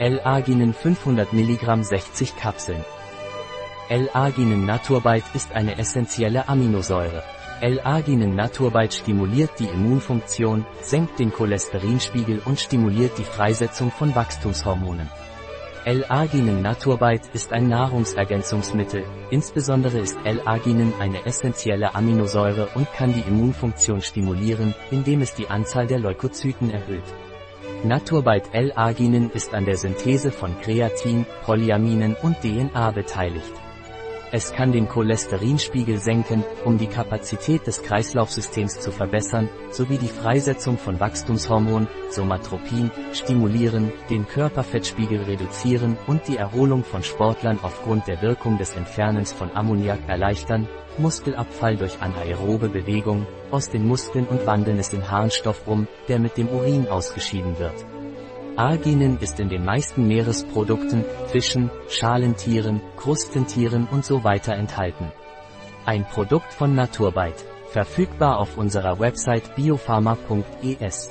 L-Arginin 500 mg 60 Kapseln. L-Arginin Naturbite ist eine essentielle Aminosäure. L-Arginin Naturbite stimuliert die Immunfunktion, senkt den Cholesterinspiegel und stimuliert die Freisetzung von Wachstumshormonen. L-Arginin Naturbite ist ein Nahrungsergänzungsmittel, insbesondere ist L-Arginin eine essentielle Aminosäure und kann die Immunfunktion stimulieren, indem es die Anzahl der Leukozyten erhöht. Naturbite L-Arginin ist an der Synthese von Kreatin, Polyaminen und DNA beteiligt. Es kann den Cholesterinspiegel senken, um die Kapazität des Kreislaufsystems zu verbessern, sowie die Freisetzung von Wachstumshormon, Somatropin, stimulieren, den Körperfettspiegel reduzieren und die Erholung von Sportlern aufgrund der Wirkung des Entfernens von Ammoniak erleichtern, Muskelabfall durch anaerobe Bewegung, aus den Muskeln und wandeln es in Harnstoff um, der mit dem Urin ausgeschieden wird. Arginin ist in den meisten Meeresprodukten, Fischen, Schalentieren, Krustentieren und so weiter enthalten. Ein Produkt von Naturbite. Verfügbar auf unserer Website biopharma.es.